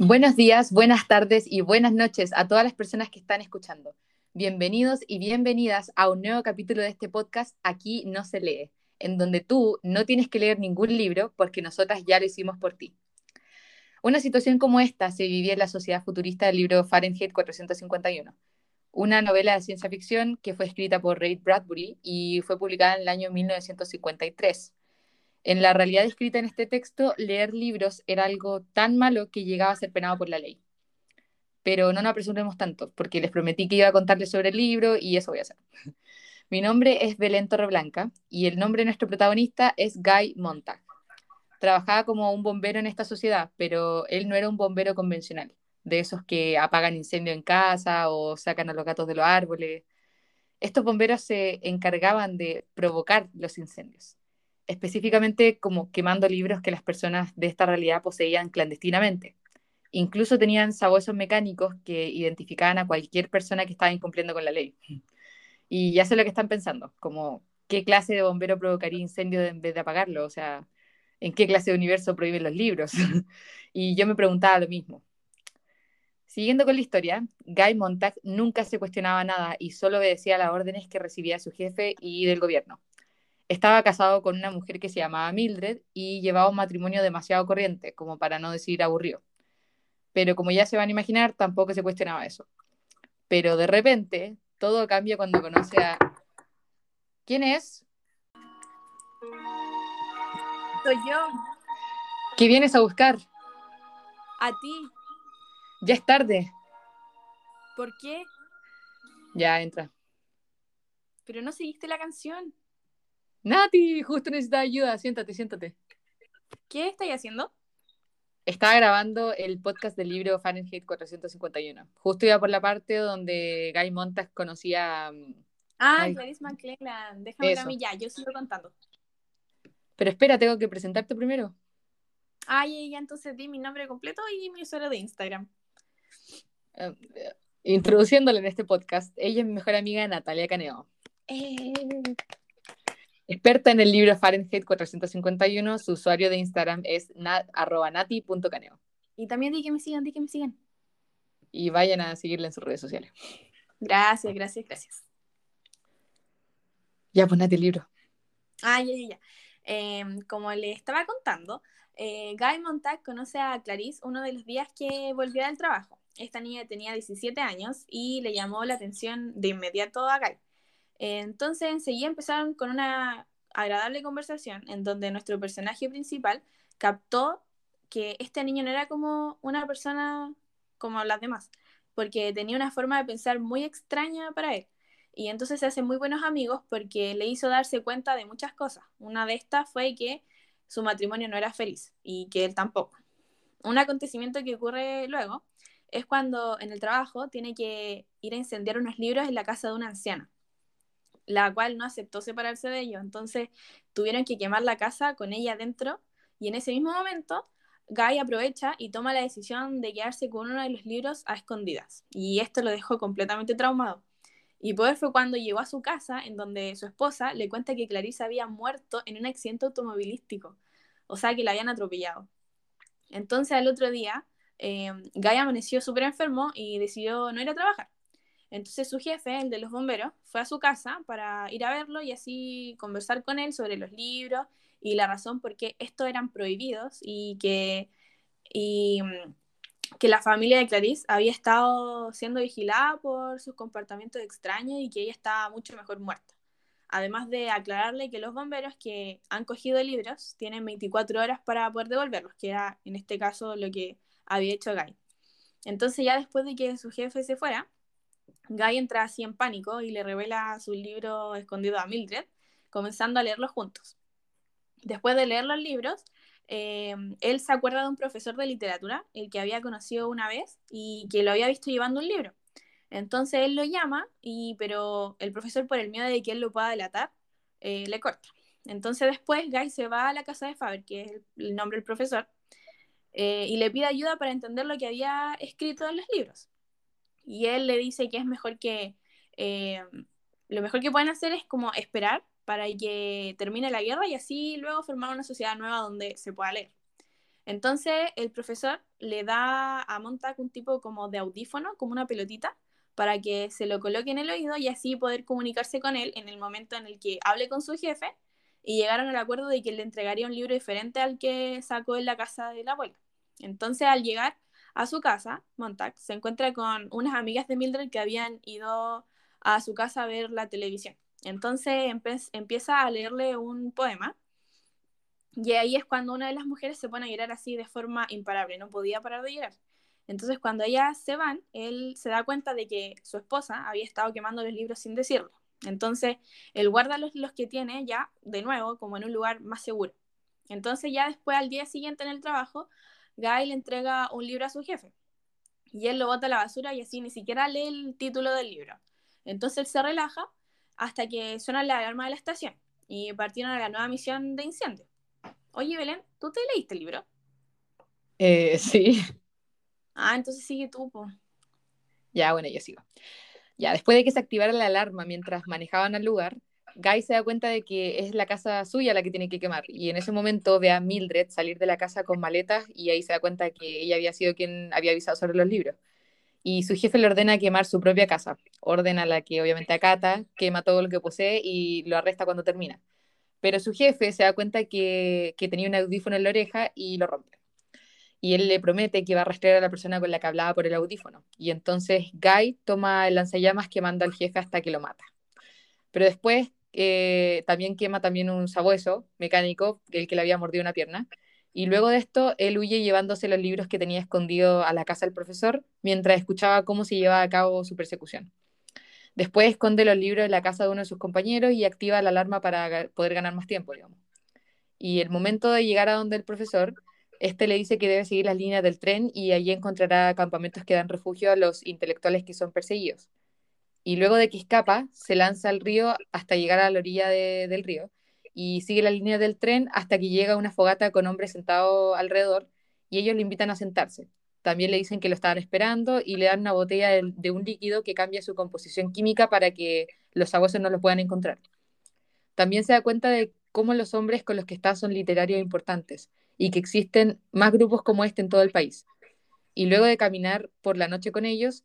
Buenos días, buenas tardes y buenas noches a todas las personas que están escuchando. Bienvenidos y bienvenidas a un nuevo capítulo de este podcast Aquí no se lee, en donde tú no tienes que leer ningún libro porque nosotras ya lo hicimos por ti. Una situación como esta se vivía en la sociedad futurista del libro Fahrenheit 451, una novela de ciencia ficción que fue escrita por Ray Bradbury y fue publicada en el año 1953. En la realidad escrita en este texto, leer libros era algo tan malo que llegaba a ser penado por la ley. Pero no nos apresuremos tanto, porque les prometí que iba a contarles sobre el libro y eso voy a hacer. Mi nombre es Belén Torreblanca y el nombre de nuestro protagonista es Guy Montag. Trabajaba como un bombero en esta sociedad, pero él no era un bombero convencional, de esos que apagan incendio en casa o sacan a los gatos de los árboles. Estos bomberos se encargaban de provocar los incendios específicamente como quemando libros que las personas de esta realidad poseían clandestinamente. Incluso tenían sabuesos mecánicos que identificaban a cualquier persona que estaba incumpliendo con la ley. Y ya sé lo que están pensando, como qué clase de bombero provocaría incendio en vez de apagarlo, o sea, en qué clase de universo prohíben los libros. y yo me preguntaba lo mismo. Siguiendo con la historia, Guy Montag nunca se cuestionaba nada y solo obedecía las órdenes que recibía su jefe y del gobierno. Estaba casado con una mujer que se llamaba Mildred y llevaba un matrimonio demasiado corriente, como para no decir aburrido. Pero como ya se van a imaginar, tampoco se cuestionaba eso. Pero de repente, todo cambia cuando conoce a... ¿Quién es? Soy yo. ¿Qué vienes a buscar? A ti. Ya es tarde. ¿Por qué? Ya, entra. Pero no seguiste la canción. Nati, justo necesitas ayuda. Siéntate, siéntate. ¿Qué estáis haciendo? Estaba grabando el podcast del libro Fahrenheit 451. Justo iba por la parte donde Guy Montag conocía. Ah, Ay. Clarice McClellan. Déjame a mí ya, yo sigo contando. Pero espera, tengo que presentarte primero. Ay, ya entonces di mi nombre completo y mi usuario de Instagram. Uh, introduciéndole en este podcast, ella es mi mejor amiga Natalia Caneo. Eh. Experta en el libro Fahrenheit 451, su usuario de Instagram es nati.caneo. Y también di que me sigan, di que me sigan. Y vayan a seguirle en sus redes sociales. Gracias, gracias, gracias. Ya, pues Nati, el libro. Ah, ya, ya, ya. Em, como le estaba contando, eh, Guy Montag conoce a Clarice uno de los días que volvió del trabajo. Esta niña tenía 17 años y le llamó la atención de inmediato a Guy. Entonces enseguida empezaron con una agradable conversación en donde nuestro personaje principal captó que este niño no era como una persona como las demás, porque tenía una forma de pensar muy extraña para él. Y entonces se hacen muy buenos amigos porque le hizo darse cuenta de muchas cosas. Una de estas fue que su matrimonio no era feliz y que él tampoco. Un acontecimiento que ocurre luego es cuando en el trabajo tiene que ir a incendiar unos libros en la casa de una anciana la cual no aceptó separarse de ellos. Entonces tuvieron que quemar la casa con ella dentro y en ese mismo momento Guy aprovecha y toma la decisión de quedarse con uno de los libros a escondidas. Y esto lo dejó completamente traumado. Y poder fue cuando llegó a su casa, en donde su esposa le cuenta que Clarice había muerto en un accidente automovilístico, o sea que la habían atropellado. Entonces al otro día, eh, Guy amaneció súper enfermo y decidió no ir a trabajar. Entonces su jefe, el de los bomberos, fue a su casa para ir a verlo y así conversar con él sobre los libros y la razón por qué estos eran prohibidos y que, y, mm, que la familia de Clarice había estado siendo vigilada por sus comportamientos extraños y que ella estaba mucho mejor muerta. Además de aclararle que los bomberos que han cogido libros tienen 24 horas para poder devolverlos, que era en este caso lo que había hecho Guy. Entonces ya después de que su jefe se fuera, Guy entra así en pánico y le revela su libro escondido a Mildred, comenzando a leerlos juntos. Después de leer los libros, eh, él se acuerda de un profesor de literatura, el que había conocido una vez y que lo había visto llevando un libro. Entonces él lo llama, y, pero el profesor, por el miedo de que él lo pueda delatar, eh, le corta. Entonces después Guy se va a la casa de Faber, que es el, nombre del profesor, eh, y le pide ayuda para entender lo que había escrito en los libros. Y él le dice que es mejor que, eh, lo mejor que pueden hacer es como esperar para que termine la guerra y así luego formar una sociedad nueva donde se pueda leer. Entonces el profesor le da a Montag un tipo como de audífono, como una pelotita, para que se lo coloque en el oído y así poder comunicarse con él en el momento en el que hable con su jefe y llegaron al acuerdo de que le entregaría un libro diferente al que sacó en la casa de la abuela. Entonces al llegar a su casa, Montag se encuentra con unas amigas de Mildred que habían ido a su casa a ver la televisión. Entonces empieza a leerle un poema y ahí es cuando una de las mujeres se pone a llorar así de forma imparable, no podía parar de llorar. Entonces cuando ellas se van, él se da cuenta de que su esposa había estado quemando los libros sin decirlo. Entonces él guarda los, los que tiene ya de nuevo como en un lugar más seguro. Entonces ya después al día siguiente en el trabajo, Guy le entrega un libro a su jefe. Y él lo bota a la basura y así ni siquiera lee el título del libro. Entonces él se relaja hasta que suena la alarma de la estación y partieron a la nueva misión de incendio. Oye, Belén, ¿tú te leíste el libro? Eh, sí. Ah, entonces sigue tú, po. Ya, bueno, yo sigo. Ya, después de que se activara la alarma mientras manejaban al lugar, Guy se da cuenta de que es la casa suya la que tiene que quemar. Y en ese momento ve a Mildred salir de la casa con maletas y ahí se da cuenta de que ella había sido quien había avisado sobre los libros. Y su jefe le ordena quemar su propia casa. Ordena la que obviamente acata, quema todo lo que posee y lo arresta cuando termina. Pero su jefe se da cuenta que, que tenía un audífono en la oreja y lo rompe y él le promete que va a rastrear a la persona con la que hablaba por el audífono. Y entonces Guy toma el lanzallamas que manda al jefe hasta que lo mata. Pero después eh, también quema también un sabueso mecánico, el que le había mordido una pierna. Y luego de esto, él huye llevándose los libros que tenía escondido a la casa del profesor mientras escuchaba cómo se llevaba a cabo su persecución. Después esconde los libros en la casa de uno de sus compañeros y activa la alarma para poder ganar más tiempo. Y el momento de llegar a donde el profesor, este le dice que debe seguir las líneas del tren y allí encontrará campamentos que dan refugio a los intelectuales que son perseguidos. Y luego de que escapa, se lanza al río hasta llegar a la orilla del río y sigue la línea del tren hasta que llega una fogata con hombres sentados alrededor y ellos le invitan a sentarse. También le dicen que lo estaban esperando y le dan una botella de, un líquido que cambia su composición química para que los sabuesos no lo puedan encontrar. También se da cuenta de cómo los hombres con los que está son literarios importantes y que existen más grupos como este en todo el país. Y luego de caminar por la noche con ellos,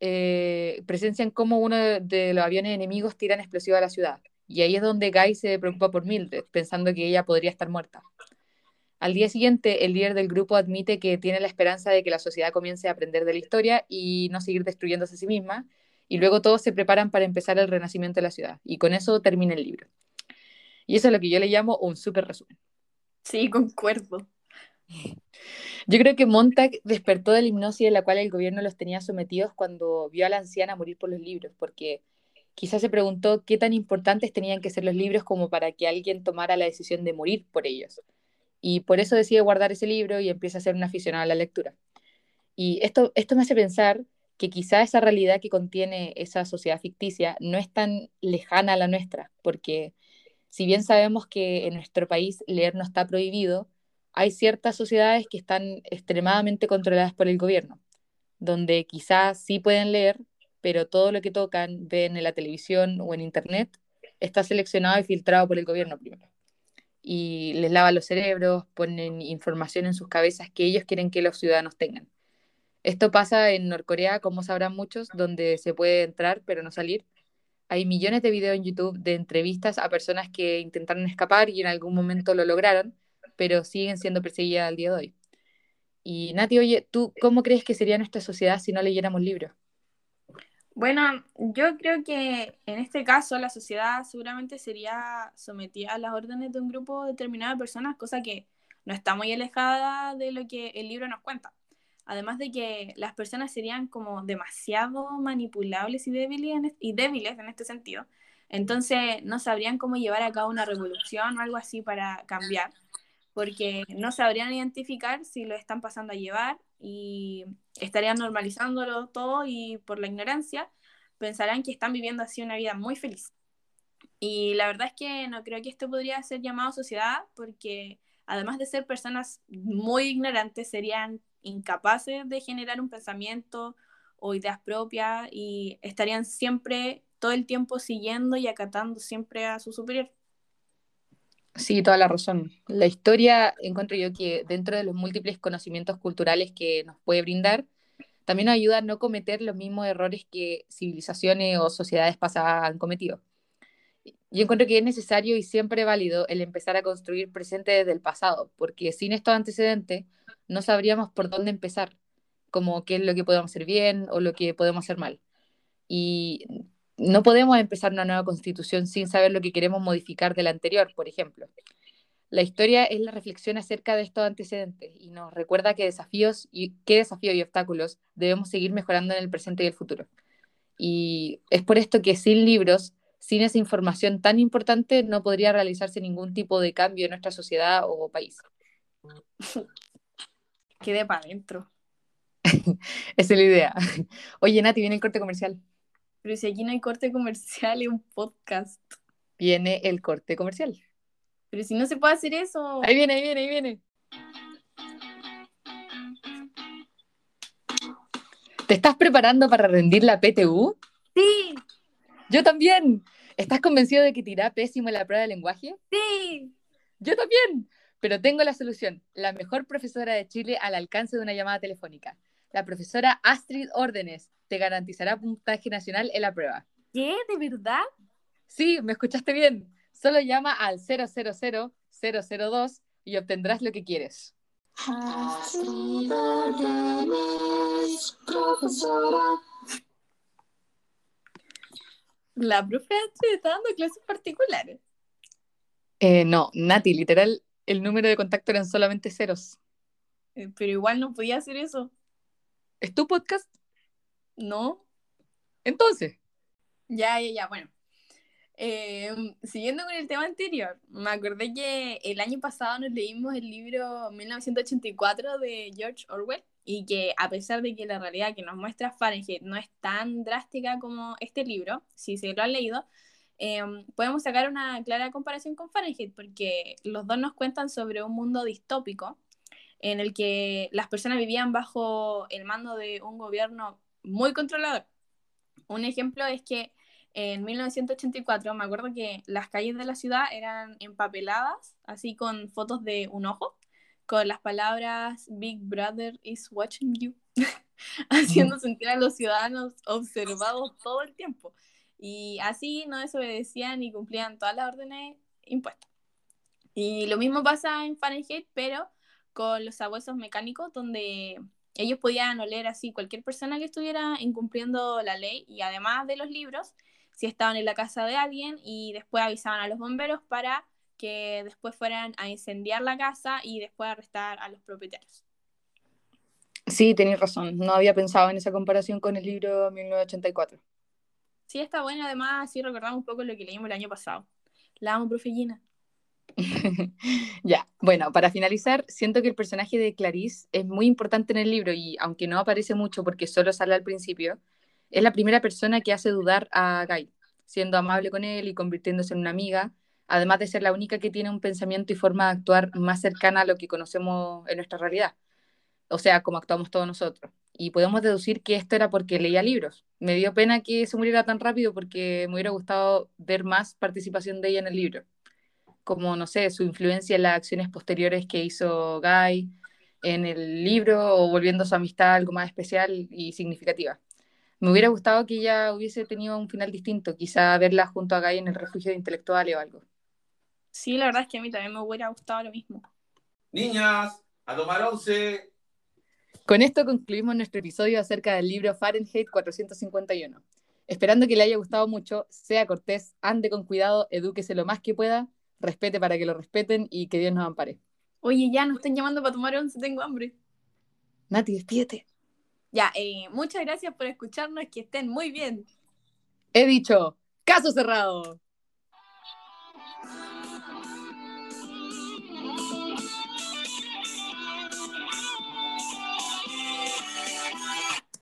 eh, presencian cómo uno de los aviones enemigos tiran explosivos a la ciudad. Y ahí es donde Guy se preocupa por Mildred, pensando que ella podría estar muerta. Al día siguiente, el líder del grupo admite que tiene la esperanza de que la sociedad comience a aprender de la historia y no seguir destruyéndose a sí misma, y luego todos se preparan para empezar el renacimiento de la ciudad. Y con eso termina el libro. Y eso es lo que yo le llamo un súper resumen. Sí, concuerdo. Yo creo que Montag despertó de la hipnosis en la cual el gobierno los tenía sometidos cuando vio a la anciana morir por los libros, porque quizás se preguntó qué tan importantes tenían que ser los libros como para que alguien tomara la decisión de morir por ellos. Y por eso decide guardar ese libro y empieza a ser un aficionado a la lectura. Y esto, esto me hace pensar que quizá esa realidad que contiene esa sociedad ficticia no es tan lejana a la nuestra, porque si bien sabemos que en nuestro país leer no está prohibido, hay ciertas sociedades que están extremadamente controladas por el gobierno, donde quizás sí pueden leer, pero todo lo que tocan, ven en la televisión o en internet, está seleccionado y filtrado por el gobierno primero. Y les lava los cerebros, ponen información en sus cabezas que ellos quieren que los ciudadanos tengan. Esto pasa en Norcorea, como sabrán muchos, donde se puede entrar pero no salir, hay millones de videos en YouTube de entrevistas a personas que intentaron escapar y en algún momento lo lograron, pero siguen siendo perseguidas al día de hoy. Y Nati, oye, ¿tú cómo crees que sería nuestra sociedad si no leyéramos libros? Bueno, yo creo que en este caso la sociedad seguramente sería sometida a las órdenes de un grupo determinado de personas, cosa que no está muy alejada de lo que el libro nos cuenta. Además de que las personas serían como demasiado manipulables y débiles en, este sentido. Entonces no sabrían cómo llevar a cabo una revolución o algo así para cambiar, porque no sabrían identificar si lo están pasando a llevar y estarían normalizándolo todo y por la ignorancia pensarán que están viviendo así una vida muy feliz. Y la verdad es que no creo que esto podría ser llamado sociedad porque además de ser personas muy ignorantes, serían incapaces de generar un pensamiento o ideas propias y estarían siempre todo el tiempo siguiendo y acatando siempre a su superior. Sí, toda la razón. La historia, encuentro yo que dentro de los múltiples conocimientos culturales que nos puede brindar, también nos ayuda a no cometer los mismos errores que civilizaciones o sociedades pasadas han cometido. Yo encuentro que es necesario y siempre válido el empezar a construir presente desde el pasado, porque sin estos antecedentes no sabríamos por dónde empezar, como qué es lo que podemos hacer bien o lo que podemos hacer mal. Y no podemos empezar una nueva constitución sin saber lo que queremos modificar de la anterior, por ejemplo. La historia es la reflexión acerca de estos antecedentes y nos recuerda qué desafíos y qué desafíos y obstáculos debemos seguir mejorando en el presente y el futuro. Y es por esto que sin libros, sin esa información tan importante, no podría realizarse ningún tipo de cambio en nuestra sociedad o país. Quede para adentro. Esa es la idea. Oye, Nati, viene el corte comercial. Pero si aquí no hay corte comercial, es un podcast. Viene el corte comercial. Pero si no se puede hacer eso. Ahí viene, ahí viene, ahí viene. ¿Te estás preparando para rendir la PTU? Sí. Yo también. ¿Estás convencido de que te irá pésimo la prueba de lenguaje? Sí. Yo también. Pero tengo la solución. La mejor profesora de Chile al alcance de una llamada telefónica. La profesora Astrid Órdenes te garantizará puntaje nacional en la prueba. ¿Qué? ¿De verdad? Sí, me escuchaste bien. Solo llama al 000-002 y obtendrás lo que quieres. La profe está dando clases particulares. Eh, no, Nati, literal, el número de contacto eran solamente ceros. Eh, pero igual no podía hacer eso. ¿Es tu podcast? No. Entonces. Ya, ya, ya, bueno. Em, siguiendo con el tema anterior, me acordé que el año pasado nos leímos el libro 1984 de George Orwell y que a pesar de que la realidad que nos muestra Fahrenheit no es tan drástica como este libro, si se lo han leído, em, podemos sacar una clara comparación con Fahrenheit porque los dos nos cuentan sobre un mundo distópico en el que las personas vivían bajo el mando de un gobierno muy controlador. Un ejemplo es que en 1984 me acuerdo que las calles de la ciudad eran empapeladas, así con fotos de un ojo, con las palabras Big Brother is watching you, haciendo sentir a los ciudadanos observados todo el tiempo. Y así no desobedecían y cumplían todas las órdenes impuestas. Y lo mismo pasa en Fahrenheit, pero con los sabuesos mecánicos, donde ellos podían oler así cualquier persona que estuviera incumpliendo la ley y además de los libros, si estaban en la casa de alguien y después avisaban a los bomberos para que después fueran a incendiar la casa y después arrestar a los propietarios. Sí, tenéis razón. No había pensado en esa comparación con el libro 1984. Sí, está bueno. Además, sí recordamos un poco lo que leímos el año pasado. La amo, profe Gina. ya, bueno, para finalizar, siento que el personaje de Clarice es muy importante en el libro y aunque no aparece mucho porque solo sale al principio, es la primera persona que hace dudar a Guy, siendo amable con él y convirtiéndose en una amiga, además de ser la única que tiene un pensamiento y forma de actuar más cercana a lo que conocemos en nuestra realidad, o sea, como actuamos todos nosotros. Y podemos deducir que esto era porque leía libros. Me dio pena que se muriera tan rápido porque me hubiera gustado ver más participación de ella en el libro, como, no sé, su influencia en las acciones posteriores que hizo Guy en el libro o volviendo su amistad algo más especial y significativa. Me hubiera gustado que ella hubiese tenido un final distinto, quizá verla junto a Guy en el refugio de intelectuales o algo. Sí, la verdad es que a mí también me hubiera gustado lo mismo. Niñas, a tomar once. Con esto concluimos nuestro episodio acerca del libro Fahrenheit 451. Esperando que le haya gustado mucho, sea cortés, ande con cuidado, edúquese lo más que pueda, respete para que lo respeten y que Dios nos ampare. Oye, ya nos están llamando para tomar once, tengo hambre. Nati, despídete. Ya, eh, muchas gracias por escucharnos, que estén muy bien. He dicho, caso cerrado.